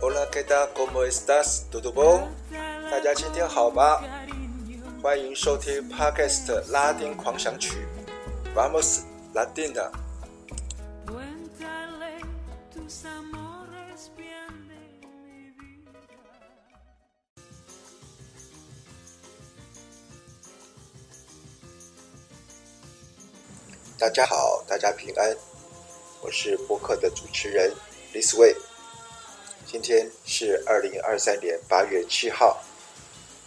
Hola, ¿qué tal? ¿Cómo estás? ¿Todo bien? 大家今天好吗？欢迎收听 Podcast 拉丁狂想曲，Vamos Latina。大家好，大家平安，我是播客的主持人 This Way。今天是二零二三年八月七号，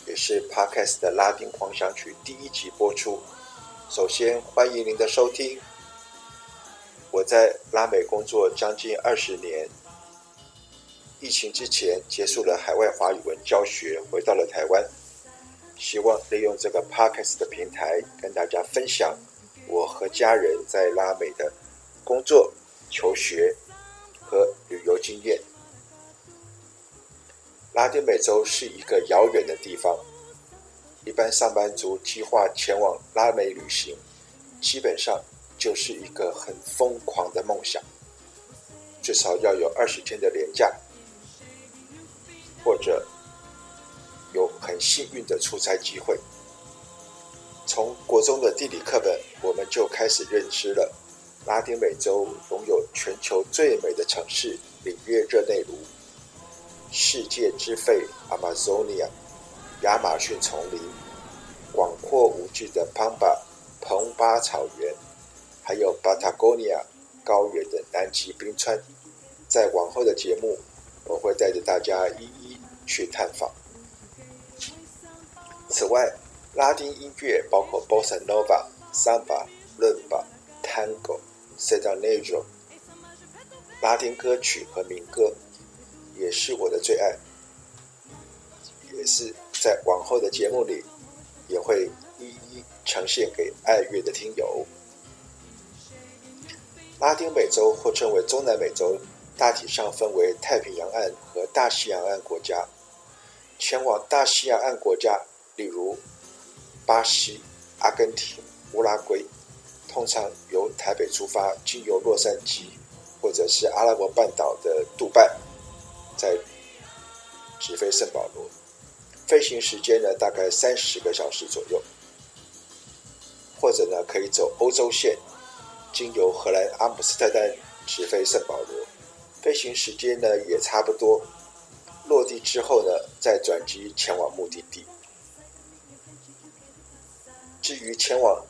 也是 Podcast 的拉丁狂想曲第一集播出。首先欢迎您的收听。我在拉美工作将近二十年，疫情之前结束了海外华语文教学，回到了台湾，希望利用这个 Podcast 的平台跟大家分享我和家人在拉美的工作、求学和旅游经验。拉丁美洲是一个遥远的地方，一般上班族计划前往拉美旅行，基本上就是一个很疯狂的梦想，至少要有二十天的年假，或者有很幸运的出差机会。从国中的地理课本，我们就开始认知了。拉丁美洲拥有全球最美的城市——里约热内卢。世界之肺 Amazonia 亚马逊丛林，广阔无际的 Pampa 彭巴草原，还有 Patagonia 高原的南极冰川，在往后的节目，我会带着大家一一去探访。此外，拉丁音乐包括 Bossa Nova、Samba、Rumba、Tango、se danajo，拉丁歌曲和民歌。也是我的最爱，也是在往后的节目里也会一一呈现给爱乐的听友。拉丁美洲或称为中南美洲，大体上分为太平洋岸和大西洋岸国家。前往大西洋岸国家，例如巴西、阿根廷、乌拉圭，通常由台北出发，经由洛杉矶，或者是阿拉伯半岛的杜拜。在直飞圣保罗，飞行时间呢，大概三十个小时左右，或者呢可以走欧洲线，经由荷兰阿姆斯特丹直飞圣保罗，飞行时间呢也差不多，落地之后呢再转机前往目的地。至于前往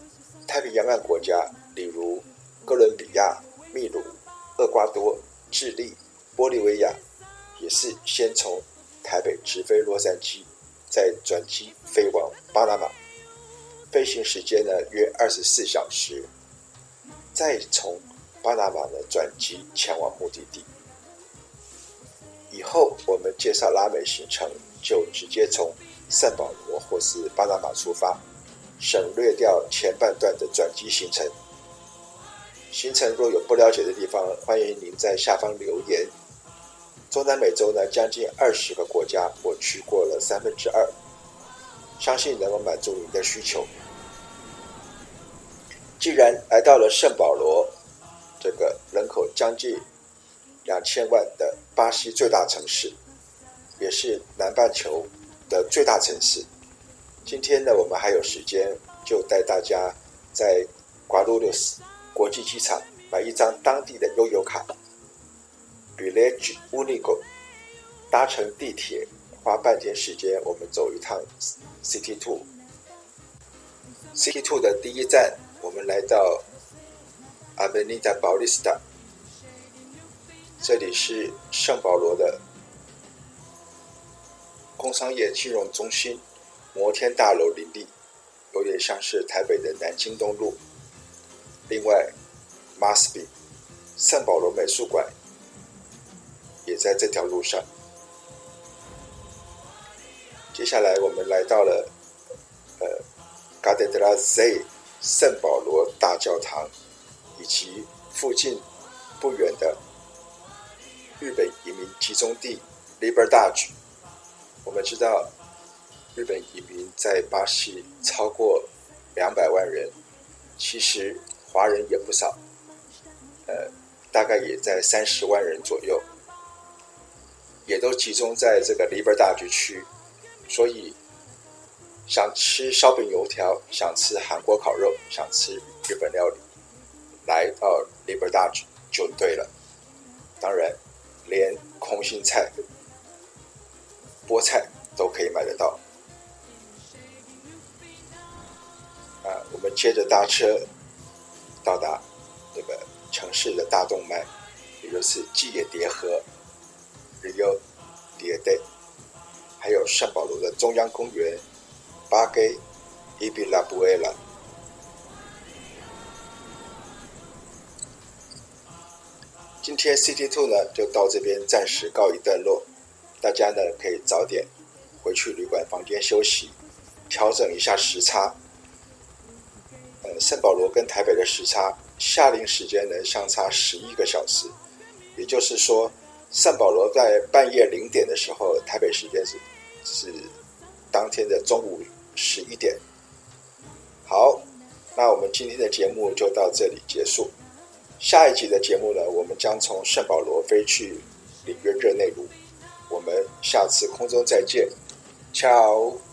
太平洋岸国家，例如哥伦比亚、秘鲁、厄瓜多、智利、玻利维亚。也是先从台北直飞洛杉矶，再转机飞往巴拿马，飞行时间呢约二十四小时，再从巴拿马呢转机前往目的地。以后我们介绍拉美行程，就直接从圣保罗或是巴拿马出发，省略掉前半段的转机行程。行程若有不了解的地方，欢迎您在下方留言。中南美洲呢，将近二十个国家，我去过了三分之二，相信能够满足您的需求。既然来到了圣保罗，这个人口将近两千万的巴西最大城市，也是南半球的最大城市，今天呢，我们还有时间，就带大家在瓜鲁六斯国际机场买一张当地的悠游卡。Village Unico，搭乘地铁花半天时间，我们走一趟 City Two。City Two 的第一站，我们来到 Avenida Paulista，这里是圣保罗的工商业金融中心，摩天大楼林立，有点像是台北的南京东路。另外，MASBI 圣保罗美术馆。也在这条路上。接下来，我们来到了呃，Catedral Z 圣保罗大教堂，以及附近不远的日本移民集中地 Liberdade。我们知道，日本移民在巴西超过两百万人，其实华人也不少，呃，大概也在三十万人左右，也都集中在这个 Libertage 区，所以想吃烧饼油条，想吃韩国烤肉，想吃日本料理，来到 Libertage 就对了。当然，连空心菜、菠菜都可以买得到。我们接着搭车到达这个城市的大动脉，也就是季也迭河 Rio Tietê，还有圣保罗的中央公园 Parque Ibirapuera。今天 City Two 呢就到这边暂时告一段落，大家呢可以早点回去旅馆房间休息，调整一下时差。圣保罗跟台北的时差夏令时间能相差十一个小时，也就是说，圣保罗在半夜零点的时候，台北时间是是当天的中午十一点。好，那我们今天的节目就到这里结束。下一集的节目呢，我们将从圣保罗飞去里约热内卢。我们下次空中再见，ciao。